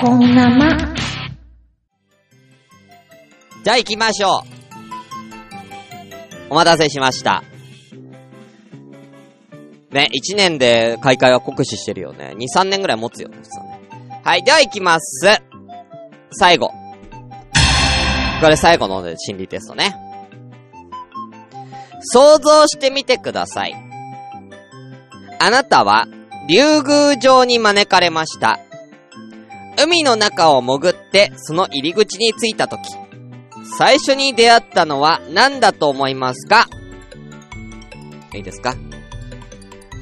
こんなま。じゃあ行きましょう。お待たせしました。ね、1年で開会は酷使してるよね。2、3年ぐらい持つよね、普通ね。はい、では行きます。最後。これ最後の心理テストね。想像してみてください。あなたは、竜宮城に招かれました。海の中を潜って、その入り口に着いたとき、最初に出会ったのは何だと思いますか？いいですか？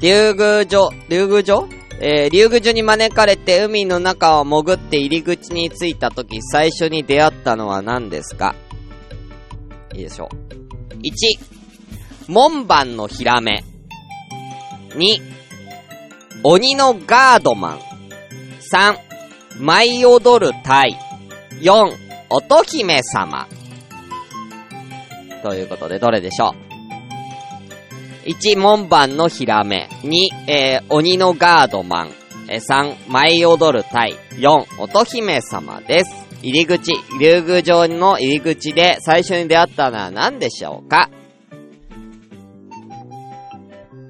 竜宮城、竜宮城？えー、竜宮城に招かれて海の中を潜って入り口に着いたとき、最初に出会ったのは何ですか？いいでしょう。1、門番のヒラメ。2、鬼のガードマン。3、舞い踊る鯛。4、乙姫様。ということで、どれでしょう ?1、門番のヒラメ。2、えー、鬼のガードマン。えー、3、舞い踊る鯛。4、乙姫様です。入り口、竜宮城の入り口で最初に出会ったのは何でしょうか？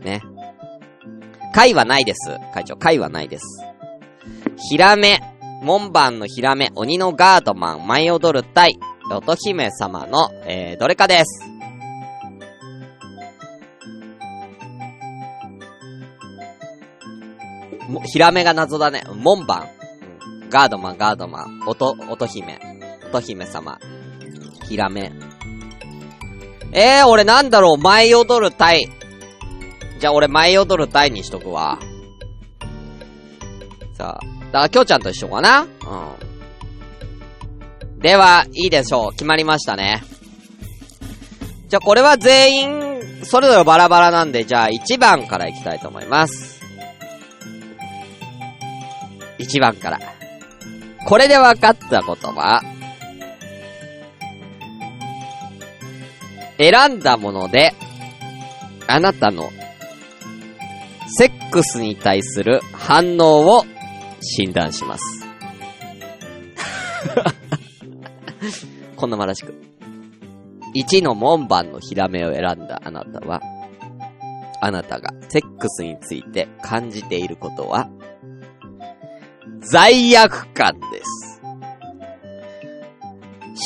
ね。貝はないです。会長、貝はないです。ヒラメ、門番のヒラメ、鬼のガードマン、舞い踊る鯛、乙姫様の、えー、どれかです。ヒラメが謎だね。門番。ガードマン、ガードマン。乙、乙姫。乙姫様。ヒラメ。えー、俺なんだろう？舞い踊る鯛。じゃあ俺舞い踊る鯛にしとくわ。さあ。だから、きょうちゃんと一緒かな？うん。では、いいでしょう。決まりましたね。じゃ、これは全員、それぞれバラバラなんで、じゃあ、1番からいきたいと思います。1番から。これで分かったことは、選んだもので、あなたの、セックスに対する反応を診断します。こんなまらしく。1の門番のヒラメを選んだあなたは、あなたがセックスについて感じていることは、罪悪感です。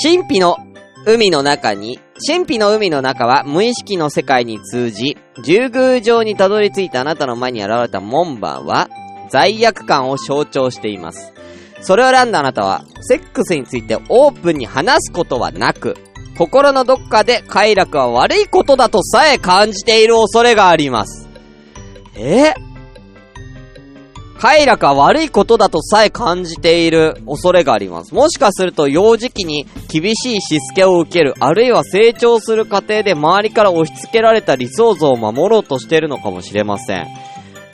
神秘の海の中に、神秘の海の中は無意識の世界に通じ、竜宮城にたどり着いたあなたの前に現れた門番は、罪悪感を象徴しています。それを選んだあなたは、セックスについてオープンに話すことはなく、心のどっかで快楽は悪いことだとさえ感じている恐れがあります。え？快楽は悪いことだとさえ感じている恐れがあります。もしかすると幼児期に厳しいしつけを受ける、あるいは成長する過程で周りから押し付けられた理想像を守ろうとしているのかもしれません。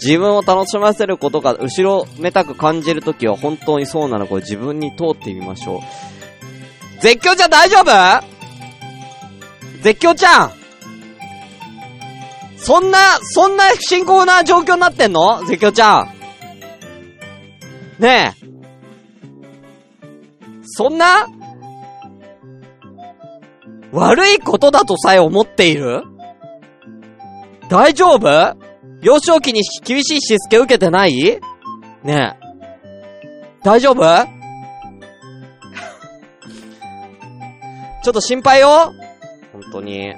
自分を楽しませることが後ろめたく感じるときは本当にそうなのか自分に通ってみましょう。絶叫ちゃん大丈夫？絶叫ちゃん？そんな、そんな深刻な状況になってんの？絶叫ちゃん。ねえ。そんな？悪いことだとさえ思っている？大丈夫？幼少期に厳しいしつけ受けてない？ねえ。大丈夫？ちょっと心配よ本当に。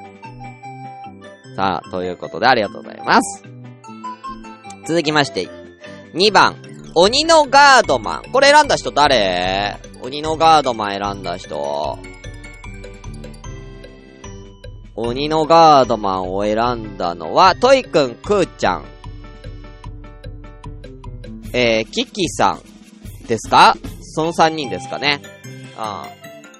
さあ、ということでありがとうございます。続きまして、2番、鬼のガードマン。これ選んだ人誰？鬼のガードマン選んだ人。鬼のガードマンを選んだのは、トイくん、クーちゃん。えー、キキさんですか？その3人ですかね。う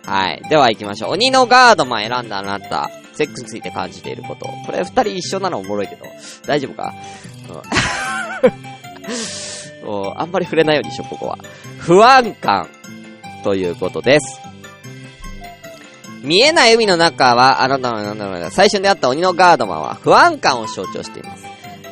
ん。はい。では行きましょう。鬼のガードマン選んだあなた。セックスについて感じていること。これ二人一緒なのおもろいけど。大丈夫か？うん あんまり触れないようにしよう、ここは。不安感。ということです。見えない海の中は、あなたの、最初に出会った鬼のガードマンは不安感を象徴しています。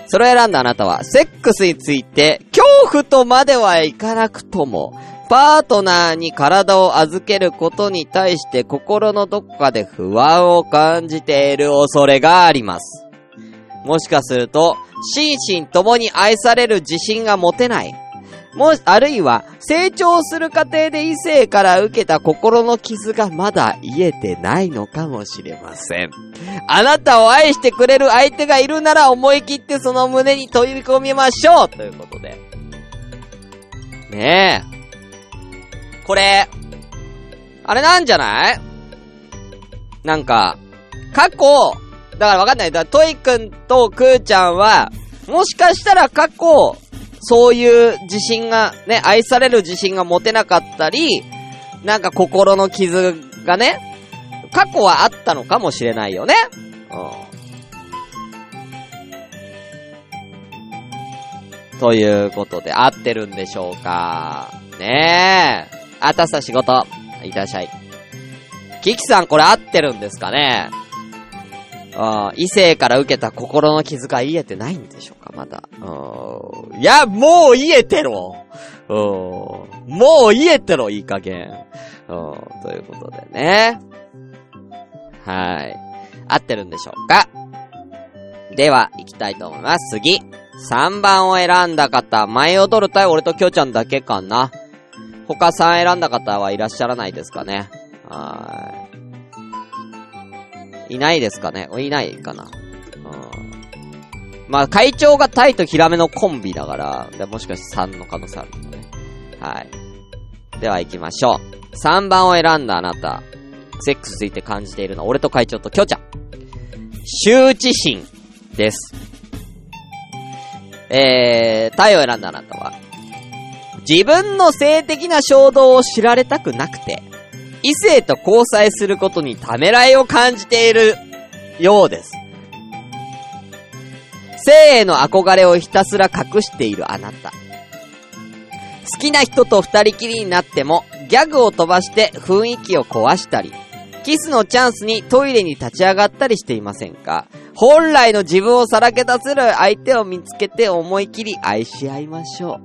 それを選んだあなたは、セックスについて、恐怖とまではいかなくとも、パートナーに体を預けることに対して心のどこかで不安を感じている恐れがあります。もしかすると、心身ともに愛される自信が持てない。もし、あるいは、成長する過程で異性から受けた心の傷がまだ癒えてないのかもしれません。あなたを愛してくれる相手がいるなら思い切ってその胸に飛び込みましょうということで。ねえ。これ、あれなんじゃない？なんか、過去、だからわかんない。だトイくんとクーちゃんは、もしかしたら過去、そういう自信が、ね、愛される自信が持てなかったり、なんか心の傷がね、過去はあったのかもしれないよね。うん。ということで、合ってるんでしょうかねえ。あたさ仕事。いってらっしゃい。キキさんこれ合ってるんですかね？あ異性から受けた心の傷が癒えてないんでしょうかまだ。うん。いや、もう癒えてろうん。もう癒えてろ、いい加減。うん。ということでね。はい。合ってるんでしょうか？では、行きたいと思います。次。3番を選んだ方、前を取るたい俺ときょうちゃんだけかな。他3選んだ方はいらっしゃらないですかね。はーい。いないですかね？いないかな？うん。まあ、会長がタイとヒラメのコンビだから、でもしかして3の可能性あるのね。はい。では行きましょう。3番を選んだあなた。セックスついて感じているのは、俺と会長とキョちゃん。羞恥心です。えー、タイを選んだあなたは、自分の性的な衝動を知られたくなくて、異性と交際することにためらいを感じているようです。性への憧れをひたすら隠しているあなた。好きな人と二人きりになっても、ギャグを飛ばして雰囲気を壊したり、キスのチャンスにトイレに立ち上がったりしていませんか本来の自分をさらけ出せる相手を見つけて思い切り愛し合いましょ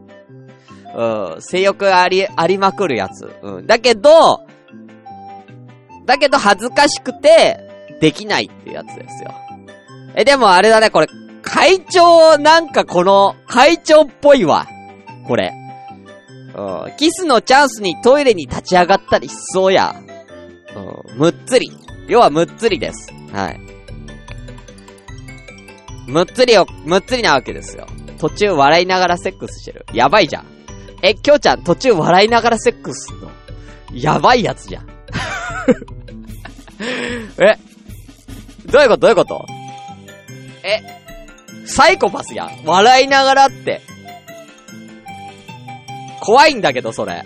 う。うん、性欲あり、ありまくるやつ。うん。だけど、だけど恥ずかしくて、できないっていうやつですよ。え、でもあれだね、これ、会長、なんかこの、会長っぽいわ。これ。うん。キスのチャンスにトイレに立ち上がったりしそうや。うん。むっつり。要はむっつりです。はい。むっつりを、むっつりなわけですよ。途中笑いながらセックスしてる。やばいじゃん。え、きょうちゃん途中笑いながらセックスすんの？やばいやつじゃん。え？どういうこと？どういうこと？え、サイコパスやん。笑いながらって。怖いんだけど、それ。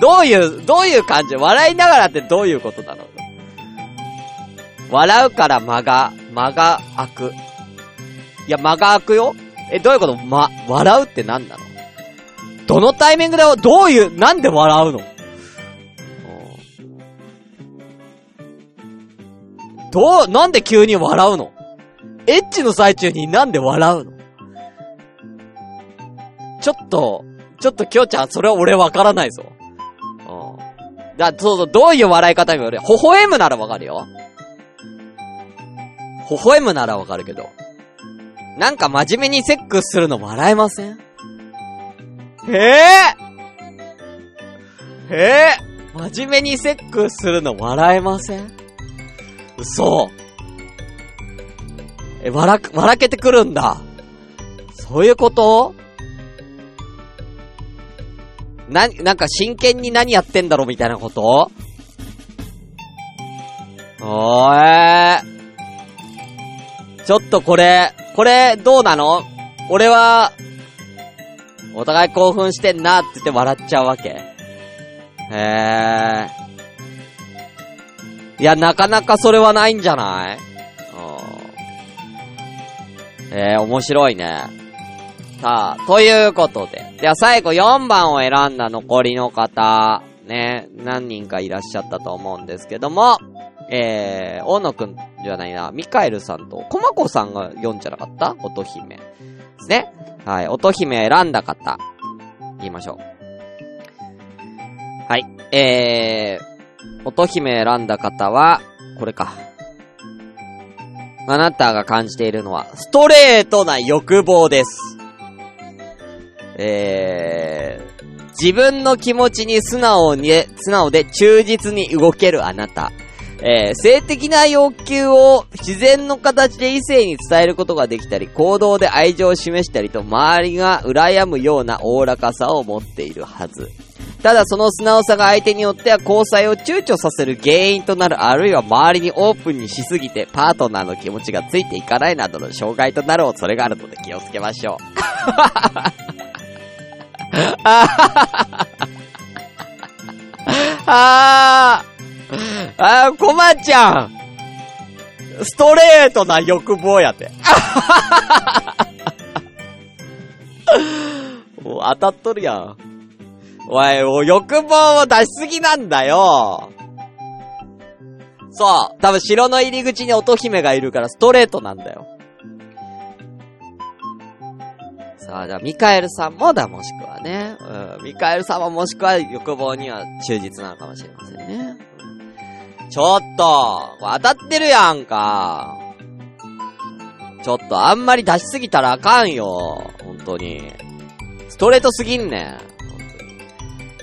どういう、どういう感じ？笑いながらってどういうことなの？笑うから間が、間が開く。いや、間が開くよ。え、どういうこと？ま、笑うって何なの？どのタイミングで、どういう、なんで笑うの？どう、なんで急に笑うの？エッチの最中になんで笑うの？ちょっと、ちょっときょうちゃん、それは俺わからないぞ。うん。だ、そうそう、どういう笑い方にもよる。微笑むならわかるよ。微笑むならわかるけど。なんか真面目にセックスするの笑えません？へえへえ真面目にセックスするの笑えません？嘘。え、笑く、笑けてくるんだ。そういうこと？な、なんか真剣に何やってんだろみたいなこと？おーちょっとこれ、これ、どうなの？俺は、お互い興奮してんなって言って笑っちゃうわけ。へえ。いや、なかなかそれはないんじゃない？うん。えー、面白いね。さあ、ということで。では最後4番を選んだ残りの方、ね、何人かいらっしゃったと思うんですけども、えー、大野くんじゃないな、ミカエルさんと、コマコさんが読んじゃなかった？乙姫。ですね。はい、乙姫選んだ方、言いましょう。はい、えー、乙姫選んだ方は、これか。あなたが感じているのは、ストレートな欲望です。えー、自分の気持ちに素直に、素直で忠実に動けるあなた。えー、性的な欲求を自然の形で異性に伝えることができたり、行動で愛情を示したりと、周りが羨むようなおおらかさを持っているはず。ただその素直さが相手によっては交際を躊躇させる原因となる、あるいは周りにオープンにしすぎて、パートナーの気持ちがついていかないなどの障害となる恐れがあるので気をつけましょう。あーあー、コマちゃんストレートな欲望やて。もう当たっとるやん。おい、もう欲望を出しすぎなんだよ。そう。多分城の入り口に乙姫がいるからストレートなんだよ。さあ、じゃあ、ミカエルさんもだ、もしくはね。うん。ミカエルさんももしくは欲望には忠実なのかもしれませんね。ちょっと、当たってるやんか。ちょっと、あんまり出しすぎたらあかんよ。本当に。ストレートすぎんねん。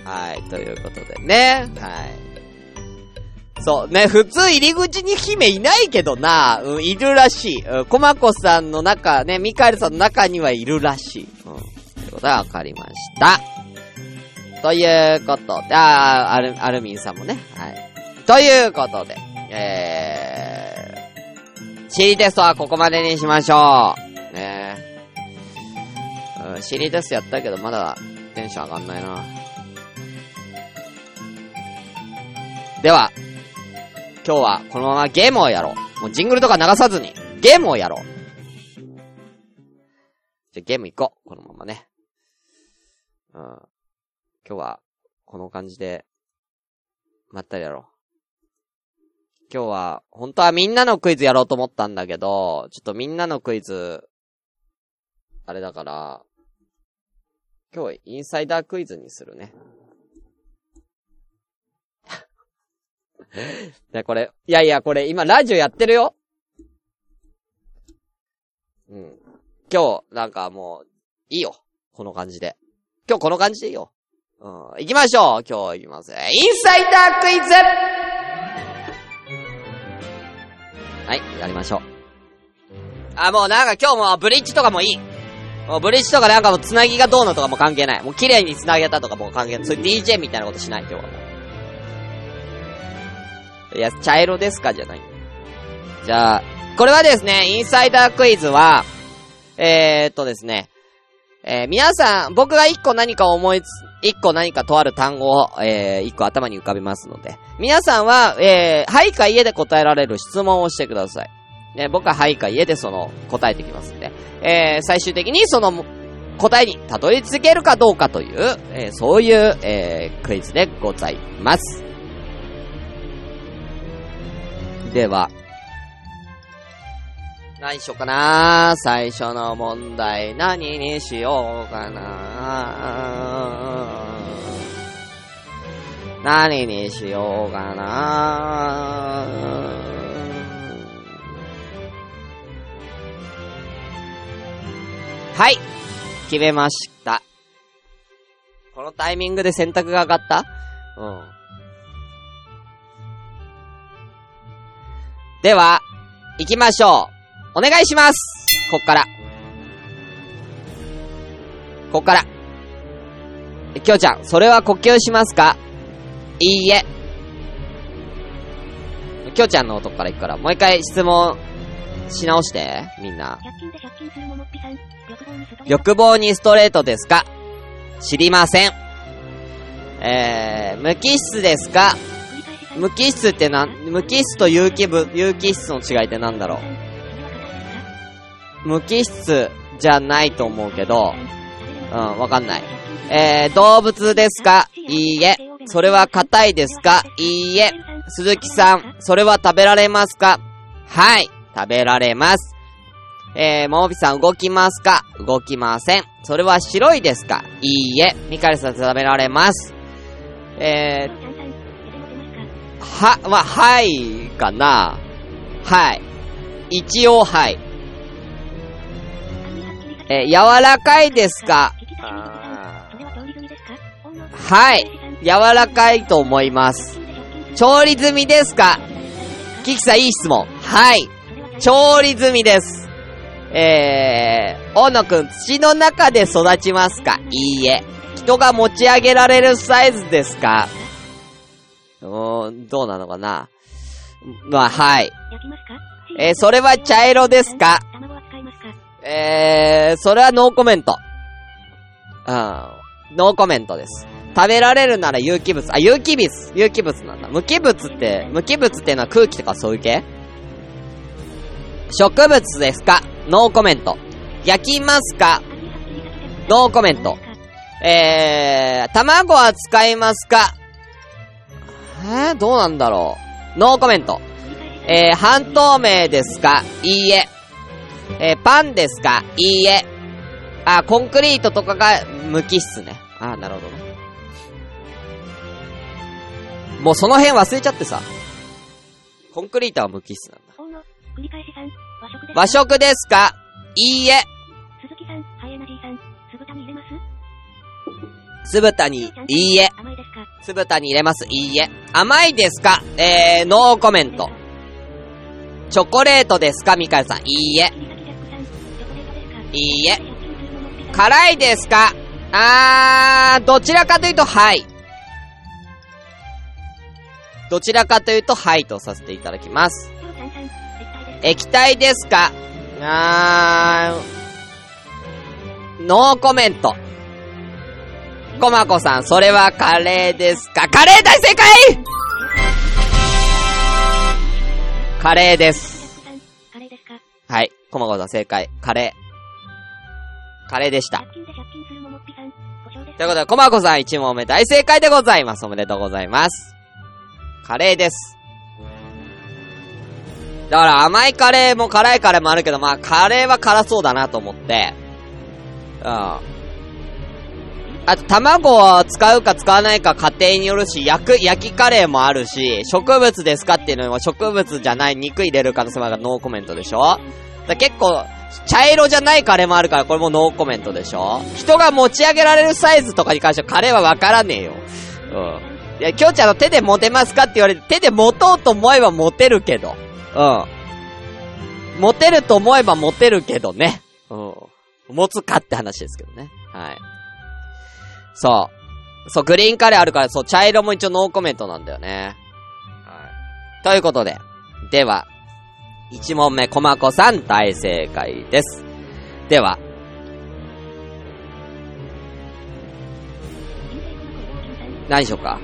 はい、ということでね。はい。そう、ね、普通入り口に姫いないけどな、うん、いるらしい。うん、コマコさんの中、ね、ミカエルさんの中にはいるらしい。うん、ということがわかりました。ということで、あー、アル、アルミンさんもね、はい。ということで、えー、シリテストはここまでにしましょう。ねうん、シリテストやったけど、まだテンション上がんないな。では、今日はこのままゲームをやろう。もうジングルとか流さずに、ゲームをやろう。じゃ、ゲーム行こう。このままね。うん。今日は、この感じで、まったりやろう。今日は、本当はみんなのクイズやろうと思ったんだけど、ちょっとみんなのクイズ、あれだから、今日はインサイダークイズにするね。で、これ、いやいや、これ今ラジオやってるようん。今日、なんかもう、いいよ。この感じで。今日この感じでいいよ。うん。行きましょう今日行きます。インサイダークイズはい、やりましょう。あ、もうなんか今日もブリッジとかもいい。もうブリッジとかなんかもう繋ぎがどうのとかも関係ない。もう綺麗に繋げたとかも関係ない。そういう DJ みたいなことしない、今日はもう。いや、茶色ですか？じゃない。じゃあ、これはですね、インサイダークイズは、えー、っとですね、えー、皆さん、僕が一個何か思いつ、一個何かとある単語を、えー、一個頭に浮かべますので、皆さんは、えー、はいか家で答えられる質問をしてください。ね、僕ははいか家でその、答えてきますんで、えー、最終的にその、答えにたどり着けるかどうかという、えー、そういう、えー、クイズでございます。では、何しようかな最初の問題何にしようかな何にしようかなはい。決めました。このタイミングで選択が上がった？うん。では、行きましょう。お願いしますこっから。こっから。きょうちゃん、それは呼吸しますか？いいえ。きょうちゃんのとこから行くから、もう一回質問し直して、みんな。欲望にストレートですか？知りません。えー、無機質ですか？無機質ってな、無機質と有機部、有機質の違いってなんだろう？無機質じゃないと思うけど、うん、わかんない。えー、動物ですか？いいえ。それは硬いですか？いいえ。鈴木さん、それは食べられますか？はい、食べられます。えー、ももぴさん動きますか？動きません。それは白いですか？いいえ。ミカルさん食べられます。えー、は、まあ、はいかな。はい。一応はい。えー、柔らかいですか？はい。柔らかいと思います。調理済みですか？キキさんいい質問。はい。調理済みです。えー、大野くん、土の中で育ちますか？いいえ。人が持ち上げられるサイズですか？うーん、どうなのかな？まあ、はい。えー、それは茶色ですか？えー、それはノーコメント。うん、ノーコメントです。食べられるなら有機物。あ、有機物。有機物なんだ。無機物って、無機物ってのは空気とかそういう系？植物ですか？ノーコメント。焼きますか？ノーコメント。えー、卵は使いますか？えー、どうなんだろう。ノーコメント。えー、半透明ですか？いいえ。えー、パンですか？いいえ。あ、コンクリートとかが無機質ね。あ、なるほどね。もうその辺忘れちゃってさ。コンクリートは無機質なんだ。和食ですか？いいえ。鈴木さん、ハイエナジーさん、酢豚に入れます？酢豚に、いいえ。酢豚に入れます、いいえ。甘いですか？えー、ノーコメント。チョコレートですか？ミカルさん、いいえ。いいえ。辛いですか？あー、どちらかというと、はい。どちらかというと、はいとさせていただきます。液体ですか？あー、ノーコメント。コマコさん、それはカレーですか？カレー大正解カレーです。はい。コマコさん正解。カレー。カレーでした。ということで、コマコさん1問目大正解でございます。おめでとうございます。カレーです。だから甘いカレーも辛いカレーもあるけど、まあカレーは辛そうだなと思って、うん。あと卵を使うか使わないか家庭によるし、焼く、焼きカレーもあるし、植物ですかっていうのは植物じゃない肉入れる可能性もあるからノーコメントでしょだ結構、茶色じゃないカレーもあるからこれもノーコメントでしょ人が持ち上げられるサイズとかに関してはカレーはわからねえよ。うん。いや、きょうちゃんの手で持てますかって言われて、手で持とうと思えば持てるけど。うん。持てると思えば持てるけどね。うん。持つかって話ですけどね。はい。そう。そう、グリーンカレーあるから、そう、茶色も一応ノーコメントなんだよね。はい。ということで。では、1問目、コマコさん大正解です。では、何でしょうか？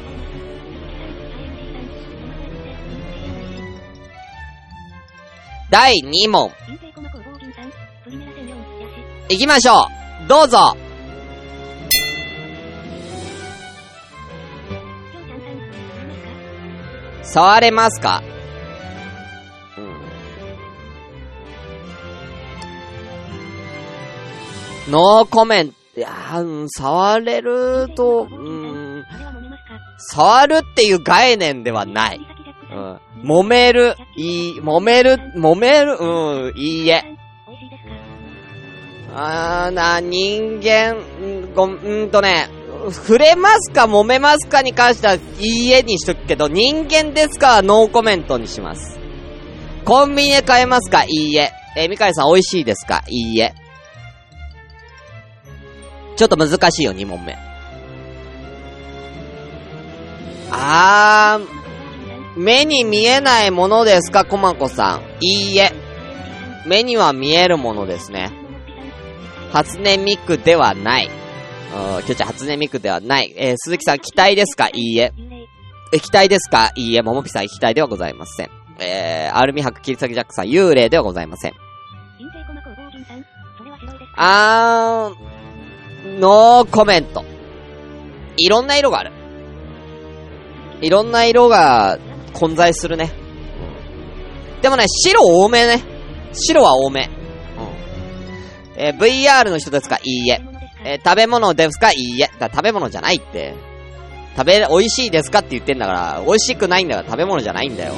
第2問。行きましょうどうぞ触れますか？うんノーコメント。いやー、触れると、うん、触るっていう概念ではない。うん。揉める、いい、揉める、揉める、うん、いいえ。あーな、人間、んご、んとね、触れますか揉めますかに関しては、いいえにしとくけど、人間ですかはノーコメントにします。コンビニで買えますかいいえ。えー、みかりさん美味しいですかいいえ。ちょっと難しいよ、2問目。あー、目に見えないものですか、コマコさん。いいえ。目には見えるものですね。初音ミクではない。うん、きょちゃん初音ミクではない。えー、鈴木さん、期待ですか？いいえ。液体ですか？いいえ。ももぴさん、液体ではございません。えー、アルミ箔切り裂きジャックさん、幽霊ではございません。あー、ノーコメント。いろんな色がある。いろんな色が混在するね。でもね、白多めね。白は多め。うん。えー、VR の人ですか？いいえ。えー、食べ物ですか？いいえ。だ食べ物じゃないって。食べ、美味しいですかって言ってんだから、美味しくないんだから食べ物じゃないんだよ。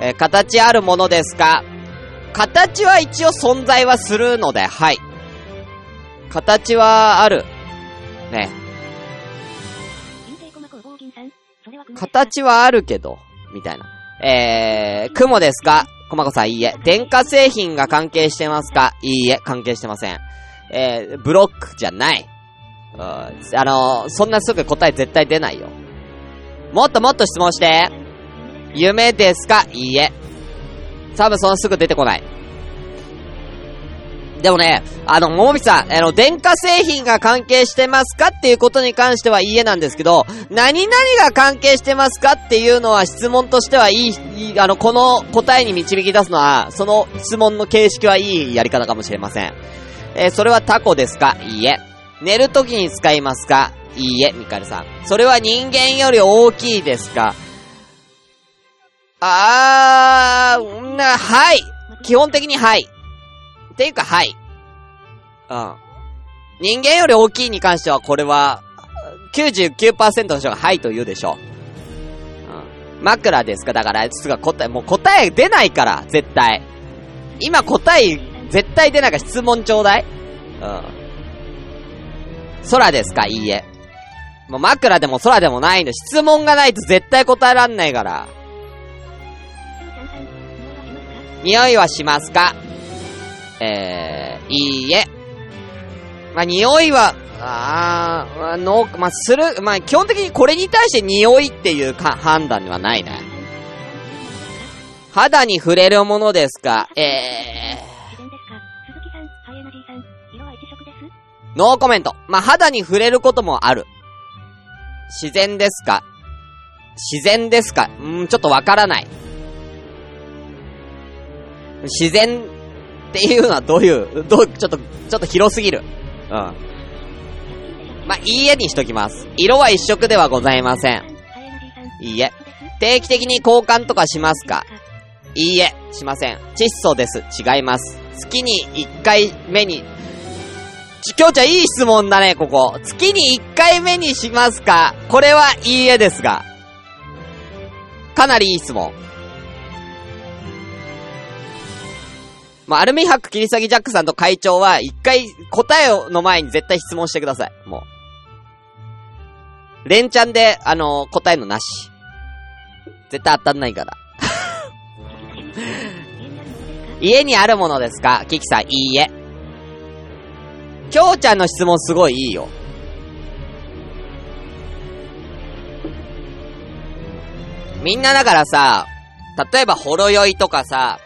えー、形あるものですか？形は一応存在はするので、はい。形はある。ね。形はあるけど、みたいな。えー、雲ですか？コマコさんいいえ。電化製品が関係してますか？いいえ、関係してません。えー、ブロックじゃない。うん、あのー、そんなすぐ答え絶対出ないよ。もっともっと質問して。夢ですか？いいえ。多分そんなすぐ出てこない。でもね、あの、ももみさん、あの、電化製品が関係してますか？っていうことに関してはいいえなんですけど、何々が関係してますかっていうのは質問としてはいい、いいあの、この答えに導き出すのは、その質問の形式はいいやり方かもしれません。えー、それはタコですか？いいえ。寝るときに使いますか？いいえ、ミカルさん。それは人間より大きいですか？あー、な、はい。基本的にはい。ていうか、はい。うん。人間より大きいに関しては、これは、99%の人がはいと言うでしょう。うん。枕ですか？だから、つが答え、もう答え出ないから、絶対。今答え、絶対出ないか質問ちょうだいうん。空ですか？いいえ。もう枕でも空でもないんで、質問がないと絶対答えらんないから。匂いはしますか？えー、いいえ。まあ、匂いは、あー、まあ、の、まあ、する、まあ、基本的にこれに対して匂いっていうか、判断ではないね。肌に触れるものですか？えー。ノーコメント。まあ、肌に触れることもある。自然ですか？自然ですか？うん、ちょっとわからない。自然っていうのはどういう、どう、ちょっと、ちょっと広すぎる。うん。まあ、いいえにしときます。色は一色ではございません。いいえ。定期的に交換とかしますか？いいえ、しません。窒素です。違います。月に一回目に、ち、きょうちゃんいい質問だね、ここ。月に一回目にしますかこれはいいえですが。かなりいい質問。まあ、アルミ箔切り裂きジャックさんと会長は、一回答えの前に絶対質問してください。もう。連チャンで、あのー、答えのなし。絶対当たんないから。家にあるものですかキキさん、いいえ。きょうちゃんの質問すごいいいよ。みんなだからさ、例えばほろ酔いとかさ、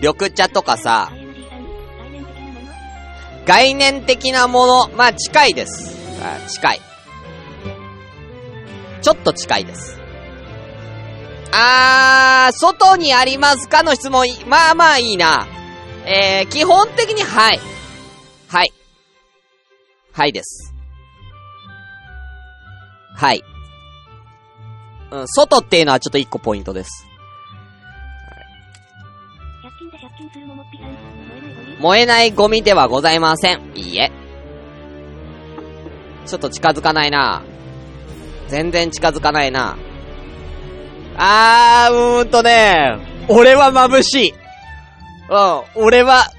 緑茶とかさ、概念的なもの、まあ近いです。あ近い。ちょっと近いです。あー、外にありますかの質問、まあまあいいな。えー、基本的にはい。はい。はいです。はい。うん、外っていうのはちょっと一個ポイントです。燃えないゴミではございません。いいえ。ちょっと近づかないな全然近づかないなあー、うーんとね、俺は眩しい。うん、俺は、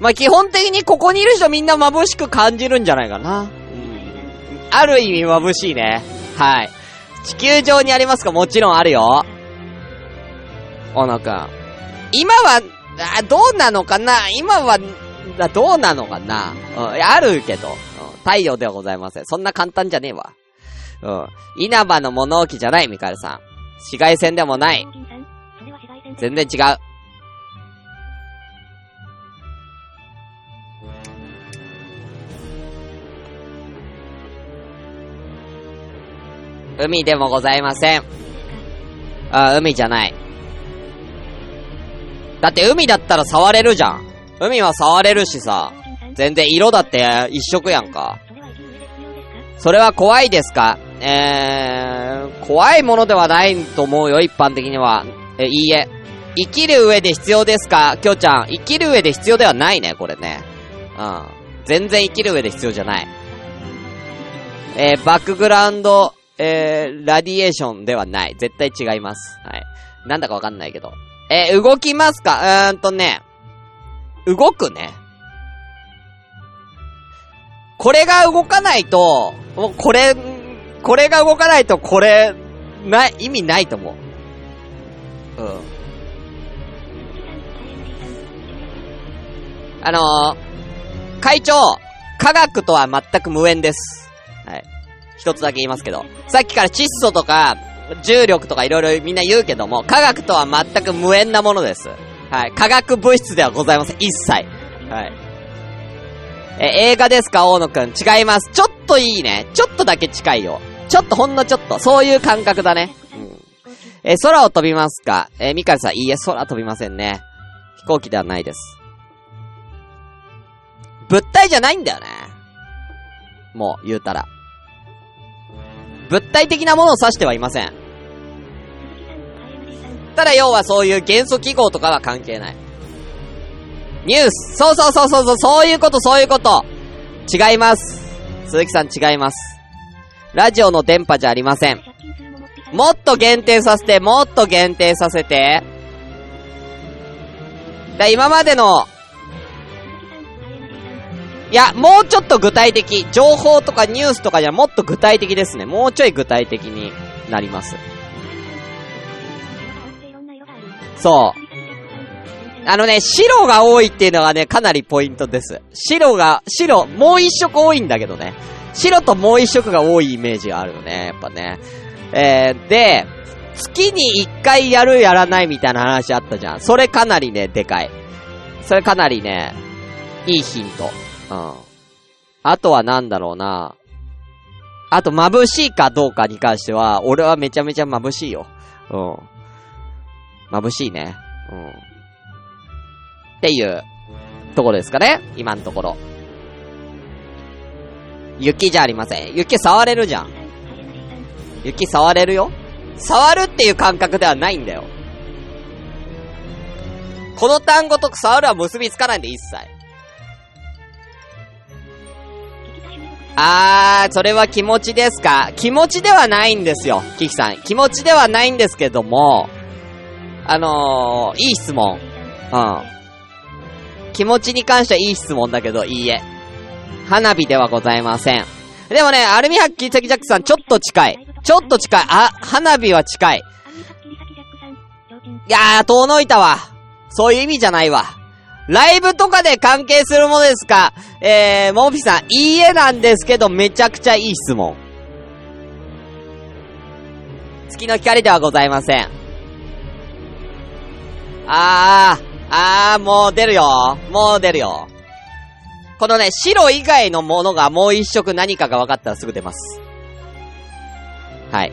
まあ、基本的にここにいる人みんな眩しく感じるんじゃないかな。うん。ある意味眩しいね。はい。地球上にありますかもちろんあるよ。小野くん。今はあ、どうなのかな？今は、どうなのかな？うん、あるけど、うん、太陽ではございません。そんな簡単じゃねえわ。うん。稲葉の物置じゃない、ミカルさん。紫外線でもない。全然違う。海でもございません。あ、海じゃない。だって海だったら触れるじゃん。海は触れるしさ。全然色だって一色やんか。それは怖いですか？えー、怖いものではないと思うよ、一般的には。え、いいえ。生きる上で必要ですか？きょうちゃん。生きる上で必要ではないね、これね。うん。全然生きる上で必要じゃない。えー、バックグラウンド、えー、ラディエーションではない。絶対違います。はい。なんだかわかんないけど。えー、動きますか？うーんとね。動くね。これが動かないと、もうこれ、これが動かないとこれ、な、意味ないと思う。うん。あのー、会長、科学とは全く無縁です。一つだけ言いますけど。さっきから窒素とか、重力とか色々みんな言うけども、科学とは全く無縁なものです。はい。化学物質ではございません。一切。はい。え、映画ですか？大野くん。違います。ちょっといいね。ちょっとだけ近いよ。ちょっとほんのちょっと。そういう感覚だね。うん。え、空を飛びますか？え、ミカルさん、いいえ、空飛びませんね。飛行機ではないです。物体じゃないんだよね。もう、言うたら。物体的なものを指してはいません。ただ要はそういう元素記号とかは関係ない。ニュースそうそうそうそうそう、そういうこと、そういうこと。違います。鈴木さん違います。ラジオの電波じゃありません。もっと限定させて、もっと限定させて。だ今までの、いや、もうちょっと具体的。情報とかニュースとかじゃもっと具体的ですね。もうちょい具体的になります。そう。あのね、白が多いっていうのはね、かなりポイントです。白が、白、もう一色多いんだけどね。白ともう一色が多いイメージがあるよね、やっぱね。えー、で、月に一回やるやらないみたいな話あったじゃん。それかなりね、でかい。それかなりね、いいヒント。うん。あとはなんだろうな。あと、眩しいかどうかに関しては、俺はめちゃめちゃ眩しいよ。うん。眩しいね。うん。っていうところですかね今のところ。雪じゃありません。雪触れるじゃん。雪触れるよ触るっていう感覚ではないんだよ。この単語と触るは結びつかないんで、一切。あー、それは気持ちですか？気持ちではないんですよ、キキさん。気持ちではないんですけども、あのー、いい質問。うん。気持ちに関してはいい質問だけど、いいえ。花火ではございません。でもね、アルミハッキーキジャックさん、ちょっと近い。ちょっと近い。あ、花火は近い。いやー、遠のいたわ。そういう意味じゃないわ。ライブとかで関係するものですか？えー、モンフィさん、いいえなんですけど、めちゃくちゃいい質問。月の光ではございません。あー、あー、もう出るよ。もう出るよ。このね、白以外のものがもう一色何かが分かったらすぐ出ます。はい。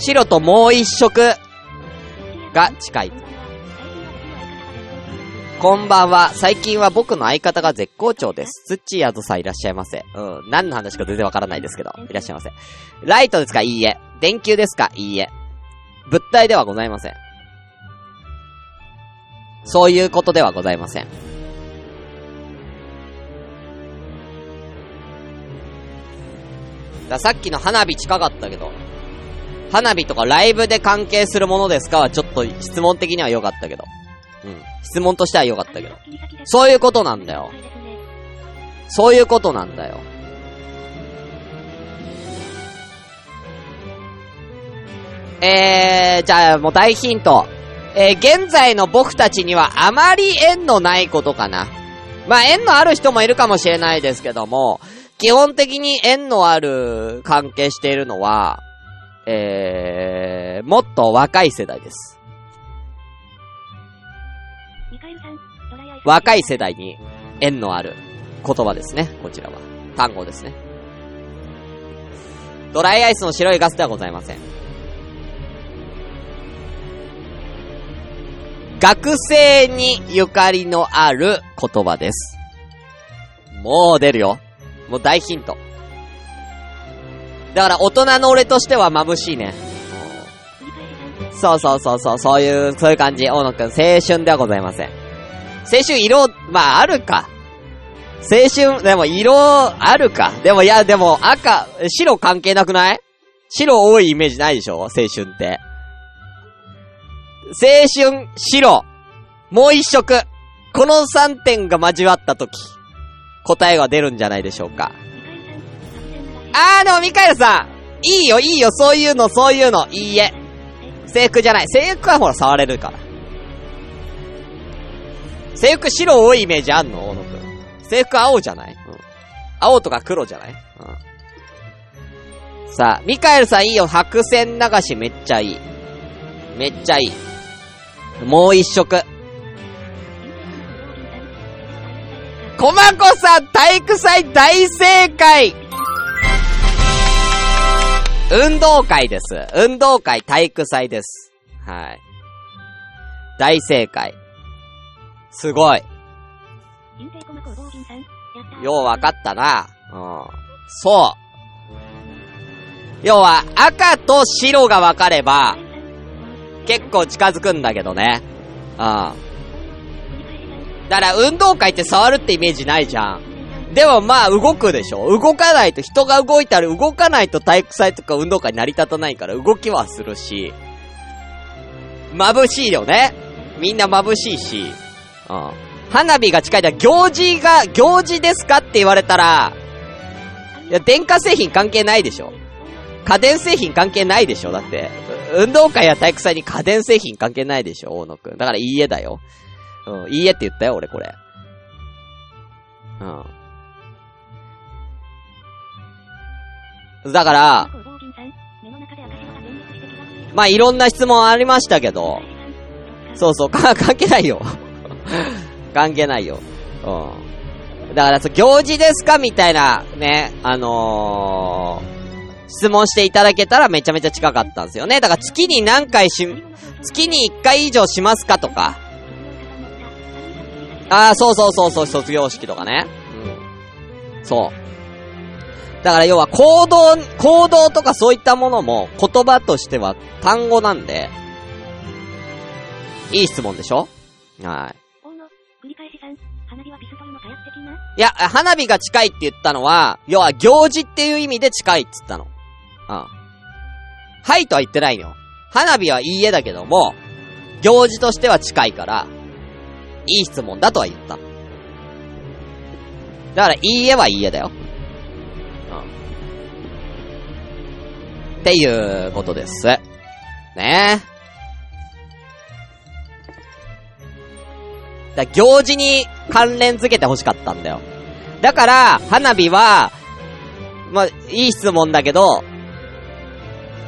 白ともう一色が近い。こんばんは。最近は僕の相方が絶好調です。ツッチーアドさんいらっしゃいませ。うん。何の話か全然わからないですけど。いらっしゃいませ。ライトですか？いいえ。電球ですか？いいえ。物体ではございません。そういうことではございません。ださっきの花火近かったけど、花火とかライブで関係するものですか？はちょっと質問的には良かったけど。うん。質問としては良かったけど。そういうことなんだよ。そういうことなんだよ。えー、じゃあもう大ヒント。えー、現在の僕たちにはあまり縁のないことかな。まあ縁のある人もいるかもしれないですけども、基本的に縁のある関係しているのは、えー、もっと若い世代です。若い世代に縁のある言葉ですね。こちらは。単語ですね。ドライアイスの白いガスではございません。学生にゆかりのある言葉です。もう出るよ。もう大ヒント。だから大人の俺としては眩しいね。そうそうそうそう、そういう、そういう感じ。大野くん、青春ではございません。青春色、まああるか。青春、でも色あるか。でもいや、でも赤、白関係なくない？白多いイメージないでしょ？青春って。青春、白。もう一色。この3点が交わったとき、答えが出るんじゃないでしょうか。あー、でもミカエルさんいいよ、いいよ、そういうの、そういうの。いいえ。制服じゃない。制服はほら触れるから。制服白多いイメージあんの大野くん。制服青じゃない、うん、青とか黒じゃない？うん。さあ、ミカエルさんいいよ。白線流しめっちゃいい。めっちゃいい。もう一色。コマコさん体育祭大正解運動会です。運動会体育祭です。はい。大正解。すごい。ようわかったな。うん。そう。要は、赤と白が分かれば、結構近づくんだけどね。うん。だから、運動会って触るってイメージないじゃん。でもまあ、動くでしょ動かないと、人が動いたら動かないと体育祭とか運動会成り立たないから動きはするし、眩しいよね。みんな眩しいし、うん。花火が近いだ、行事が、行事ですかって言われたら、いや、電化製品関係ないでしょ家電製品関係ないでしょだって。運動会や体育祭に家電製品関係ないでしょ大野くん。だからいいえだよ。うん、いいえって言ったよ、俺これ。うん。だから、まあ、いろんな質問ありましたけど、そうそう、か、関係ないよ。関係ないよ。うん。だから、そう行事ですかみたいな、ね、あのー、質問していただけたらめちゃめちゃ近かったんですよね。だから月に何回し、月に1回以上しますかとか。ああ、そうそうそうそう、卒業式とかね。うん。そう。だから要は行動、行動とかそういったものも言葉としては単語なんで、いい質問でしょ？はい。いや、花火が近いって言ったのは、要は行事っていう意味で近いって言ったの。うん。はいとは言ってないのよ。花火はいいえだけども、行事としては近いから、いい質問だとは言った。だから、いいえはいいえだよ。っていうことです。ねだ行事に関連づけて欲しかったんだよ。だから、花火は、ま、いい質問だけど、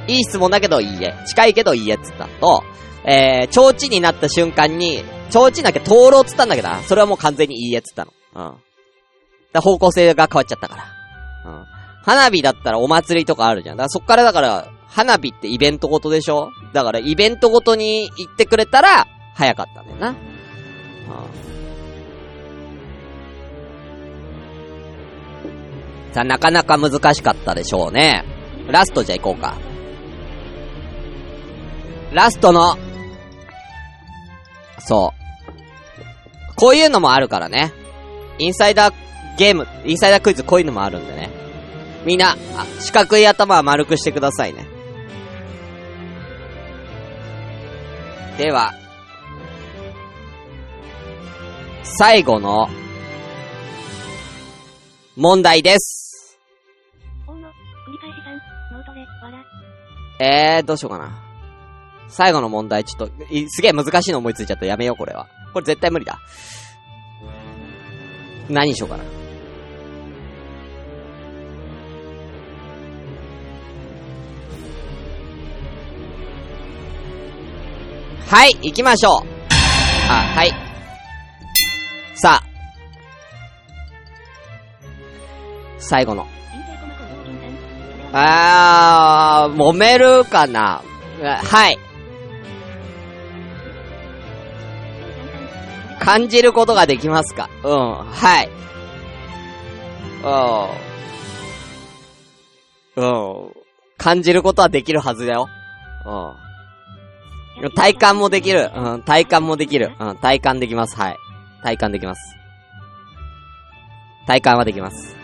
いい質問だけどいいえ。近いけどいいえっつったと、えー、提灯になった瞬間に、提灯だけ灯籠つったんだけどそれはもう完全にいいえっつったの。うん。だ方向性が変わっちゃったから。うん。花火だったらお祭りとかあるじゃん。だからそっからだから、花火ってイベントごとでしょ？だからイベントごとに行ってくれたら、早かったんだよな。さあ、なかなか難しかったでしょうね。ラストじゃ行こうか。ラストの、そう。こういうのもあるからね。インサイダーゲーム、インサイダークイズこういうのもあるんでね。みんな、四角い頭は丸くしてくださいね。では、最後の、問題です。えー、どうしようかな。最後の問題、ちょっと、すげえ難しいの思いついちゃった。やめよう、これは。これ絶対無理だ。何にしようかな。はい、行きましょう。あ、はい。さあ。最後の。あー、揉めるかなはい。感じることができますか？うん、はい。うん。うん。感じることはできるはずだよ。うん。体感もできる。うん、体感もできる。うん、体感できます。はい。体感できます。体感はできます。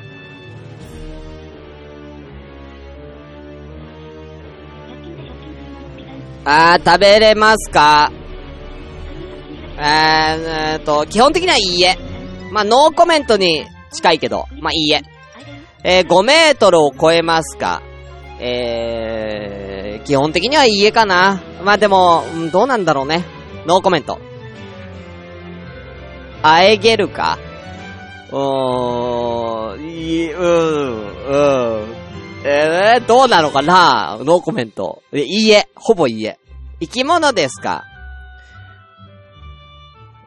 あー、食べれますか？えーと、基本的にはいいえ。まあ、ノーコメントに近いけど、まあ、いいえ。えー、5メートルを超えますか？えー、基本的にはいいえかな。まあ、でも、どうなんだろうね。ノーコメント。あえげるか？うーん、いい、うん、うん。えー、どうなのかな？ノーコメント。いいえ、ほぼいいえ。生き物ですか？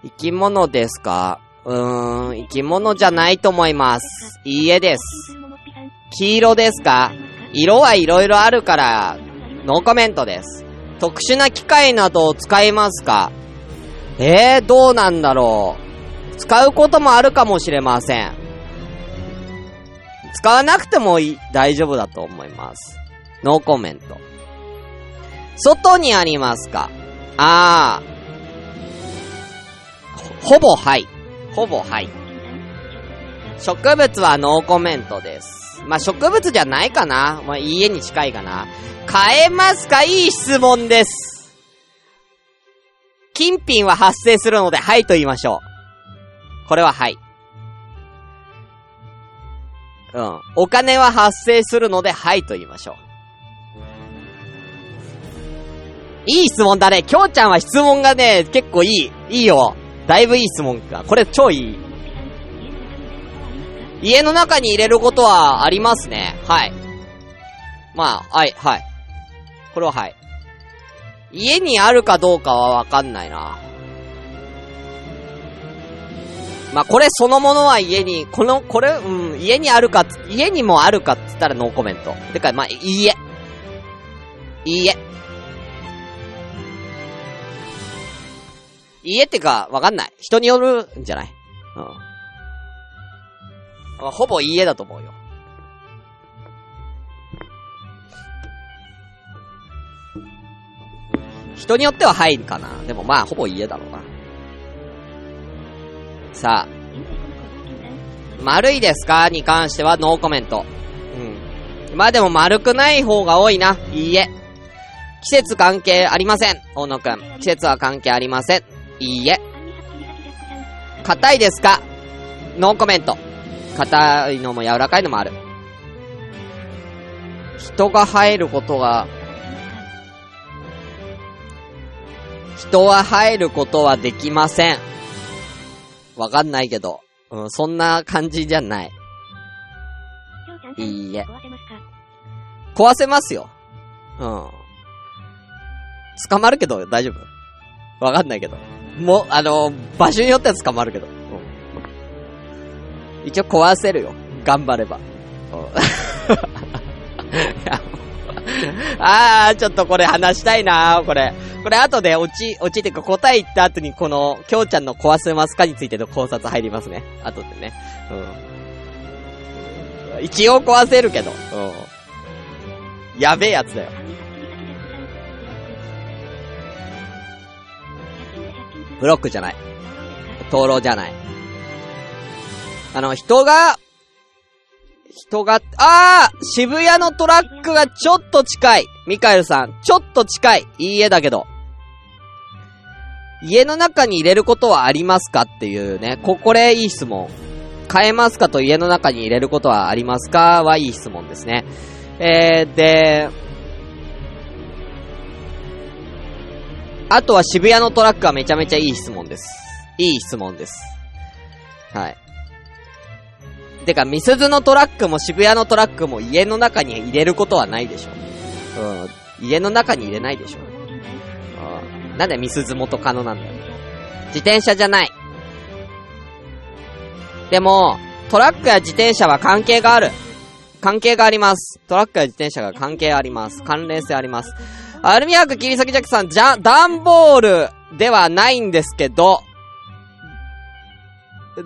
生き物ですか？うーん、生き物じゃないと思います。いいえです。黄色ですか？色はいろいろあるから、ノーコメントです。特殊な機械などを使いますか？えー、どうなんだろう。使うこともあるかもしれません。使わなくてもいい、大丈夫だと思います。ノーコメント。外にありますか？あー。ほぼはい。ほぼはい。植物はノーコメントです。まあ、植物じゃないかなまあ、家に近いかな買えますか？いい質問です。金品は発生するので、はいと言いましょう。これははい。うん。お金は発生するので、はいと言いましょう。いい質問だね。きょうちゃんは質問がね、結構いい。いいよ。だいぶいい質問か。これ超いい。家の中に入れることはありますね。はい。まあ、はい、はい。これははい。家にあるかどうかはわかんないな。まあ、これそのものは家に、この、これ、うん、家にあるか、家にもあるかって言ったらノーコメント。でか、まあ、いいえ。いいえ。いいえってか、わかんない。人によるんじゃない？うん。ま、ほぼいいえだと思うよ。人によっては入るかな。でもまあ、ほぼ家だろうな。さあ。丸いですか？に関してはノーコメント。うん。まあでも丸くない方が多いな。いいえ。季節関係ありません。大野くん。季節は関係ありません。いいえ。硬いですか？ノーコメント。硬いのも柔らかいのもある。人が入ることが人は入ることはできません。わかんないけど。うん、そんな感じじゃない。いいえ。壊せますよ。うん。捕まるけど大丈夫わかんないけど。もう、あの、場所によっては捕まるけど。うん、一応壊せるよ。頑張れば。あー、ちょっとこれ話したいなこれ。これ後で落ち、落ちてか答え言った後にこの、きょうちゃんの壊せますかについての考察入りますね。後でね。うん。一応壊せるけど。うん。やべえやつだよ。ブロックじゃない。灯籠じゃない。あの、人が、人が、あー渋谷のトラックがちょっと近い。ミカエルさん、ちょっと近い。いい家だけど。家の中に入れることはありますかっていうね。こ、これいい質問。変えますかと家の中に入れることはありますか？はいい質問ですね。えー、で、あとは渋谷のトラックはめちゃめちゃいい質問です。いい質問です。はい。てか、ミスズのトラックも渋谷のトラックも家の中に入れることはないでしょ。うん。家の中に入れないでしょ。うん。なんでミスズ元カノなんだよ。自転車じゃない。でも、トラックや自転車は関係がある。関係があります。トラックや自転車が関係あります。関連性あります。アルミ箔切り裂きジャックさん、じゃ、段ボールではないんですけど、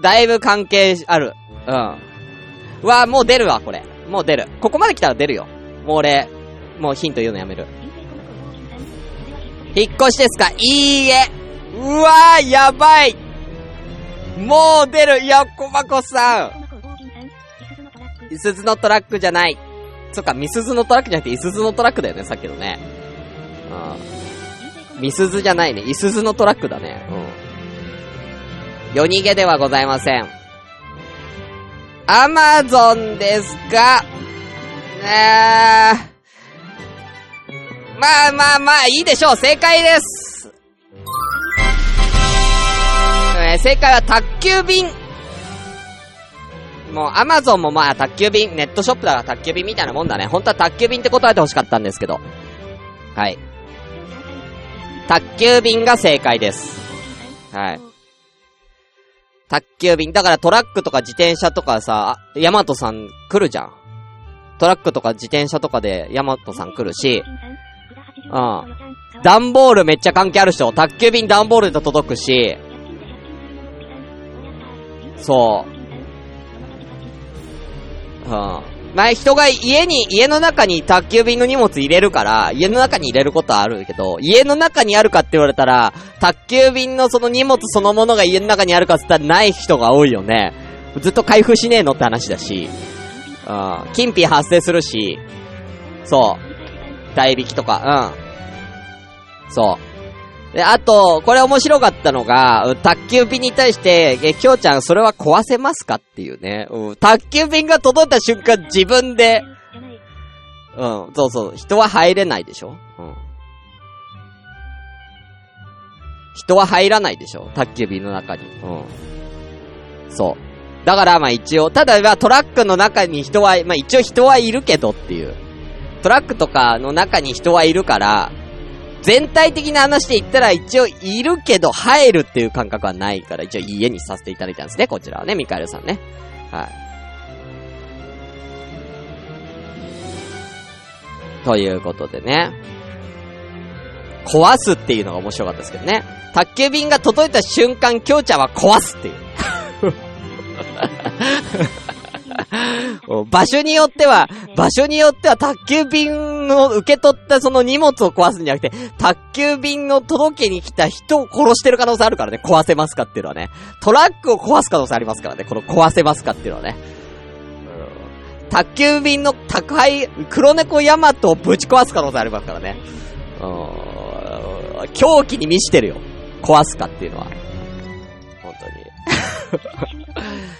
だいぶ関係ある。うん。うわ、もう出るわ、これ。もう出る。ここまで来たら出るよ。もう俺、もうヒント言うのやめる。引っ越しですか？いいえ。うわー、やばい。もう出る。いや、こまこさん。いすずのトラックじゃない。そっか、みすずのトラックじゃなくて、いすずのトラックだよね、さっきのね。うん。みすずじゃないね。いすずのトラックだね。うん。夜逃げではございません。アマゾンですが、えー、まあまあまあ、いいでしょう。正解です。えー、正解は宅急便。もう、アマゾンもまあ、宅急便、ネットショップだから宅急便みたいなもんだね。本当は宅急便って答えてほしかったんですけど。はい。宅急便が正解です。はい。宅急便。だからトラックとか自転車とかさ、ヤマトさん来るじゃん。トラックとか自転車とかでヤマトさん来るし、うん。段ボールめっちゃ関係あるでしょ、宅急便段ボールで届くし、そう。うん。前人が家に、家の中に宅急便の荷物入れるから、家の中に入れることはあるけど、家の中にあるかって言われたら、宅急便のその荷物そのものが家の中にあるかって言ったらない人が多いよね。ずっと開封しねえのって話だし、うん。金品発生するし、そう。代引きとか、うん。そう。で、あと、これ面白かったのが、宅急便に対して、え、きょうちゃんそれは壊せますかっていうね。うん。宅急便が届いた瞬間自分で、うん、そうそう、人は入れないでしょうん。人は入らないでしょ宅急便の中に。うん。そう。だからまあ一応、ただまあトラックの中に人は、まあ一応人はいるけどっていう。トラックとかの中に人はいるから、全体的な話で言ったら一応いるけど入るっていう感覚はないから、一応家にさせていただいたんですね、こちらはね、ミカエルさんね。はい。ということでね。壊すっていうのが面白かったですけどね。宅急便が届いた瞬間、きょうちゃんは壊すっていう。場所によっては、場所によっては宅急便の受け取ったその荷物を壊すんじゃなくて、宅急便の届けに来た人を殺してる可能性あるからね、壊せますかっていうのはね。トラックを壊す可能性ありますからね、この壊せますかっていうのはね。宅急便の宅配、黒猫ヤマトをぶち壊す可能性ありますからね。うん。狂気に満ちてるよ。壊すかっていうのは。本当に。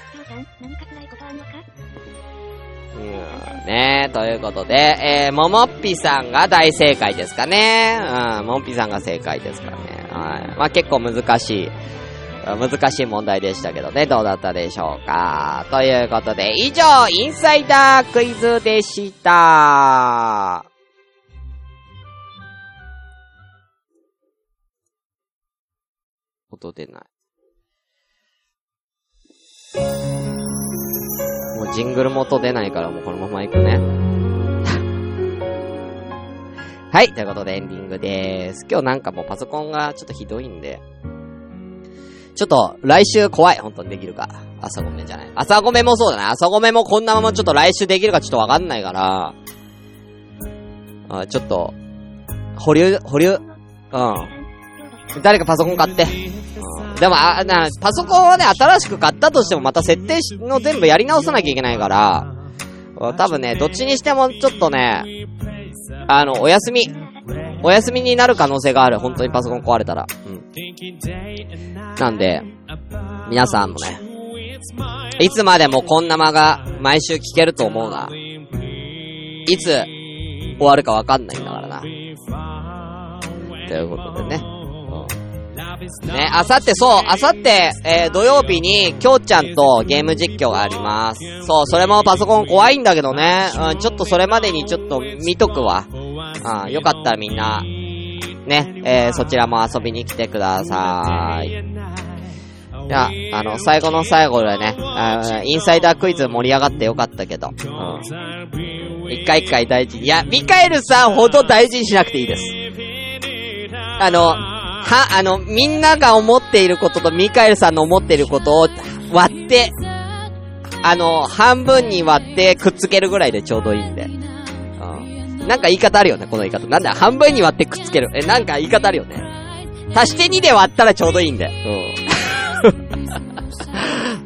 ねということで、えー、ももっぴさんが大正解ですかね。うん、ももっぴさんが正解ですかね。はい。まあ、結構難しい、難しい問題でしたけどね、どうだったでしょうか。ということで、以上、インサイダークイズでした。音出ない。ジングルも音出ないからもうこのまま行くね。はい、ということでエンディングでーす。今日なんかもうパソコンがちょっとひどいんで、ちょっと来週怖い、本当にできるか。朝ごめんじゃない。朝ごめもそうだな。朝ごめもこんなままちょっと来週できるかちょっとわかんないから、あちょっと、保留、保留、うん。誰かパソコン買って。でも、あ、な、パソコンをね、新しく買ったとしてもまた設定の全部やり直さなきゃいけないから、多分ね、どっちにしてもちょっとね、あの、お休み、お休みになる可能性がある。本当にパソコン壊れたら。うん。なんで、皆さんもね、いつまでもこんな間が毎週聞けると思うな。いつ終わるかわかんないんだからな。ということでね。ね、あさってそう、あさって、えー、土曜日に、きょうちゃんとゲーム実況があります。そう、それもパソコン怖いんだけどね。うん、ちょっとそれまでにちょっと見とくわ。うん、よかったらみんな、ね、えー、そちらも遊びに来てください。じゃあ、あの、最後の最後でね、インサイダークイズ盛り上がってよかったけど、うん。一回一回大事に。いや、ミカエルさんほど大事にしなくていいです。あの、は、あの、みんなが思っていることとミカエルさんの思っていることを割って、あの、半分に割ってくっつけるぐらいでちょうどいいんで。うん。なんか言い方あるよね、この言い方。なんだ、半分に割ってくっつける。え、なんか言い方あるよね。足して2で割ったらちょうどいいんで。うん。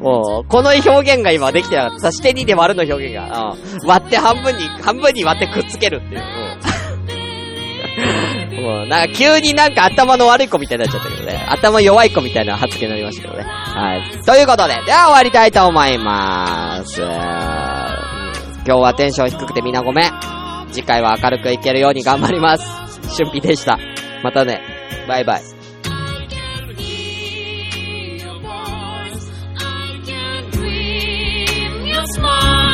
もう、この表現が今できてなかった。足して2で割るの表現が。うん。割って半分に、半分に割ってくっつけるっていう。うん。もう、なんか急になんか頭の悪い子みたいになっちゃったけどね。頭弱い子みたいな発言になりましたけどね。はい。ということで、では終わりたいと思いまーす。今日はテンション低くてみんなごめん。次回は明るくいけるように頑張ります。春敏でした。またね。バイバイ。smile.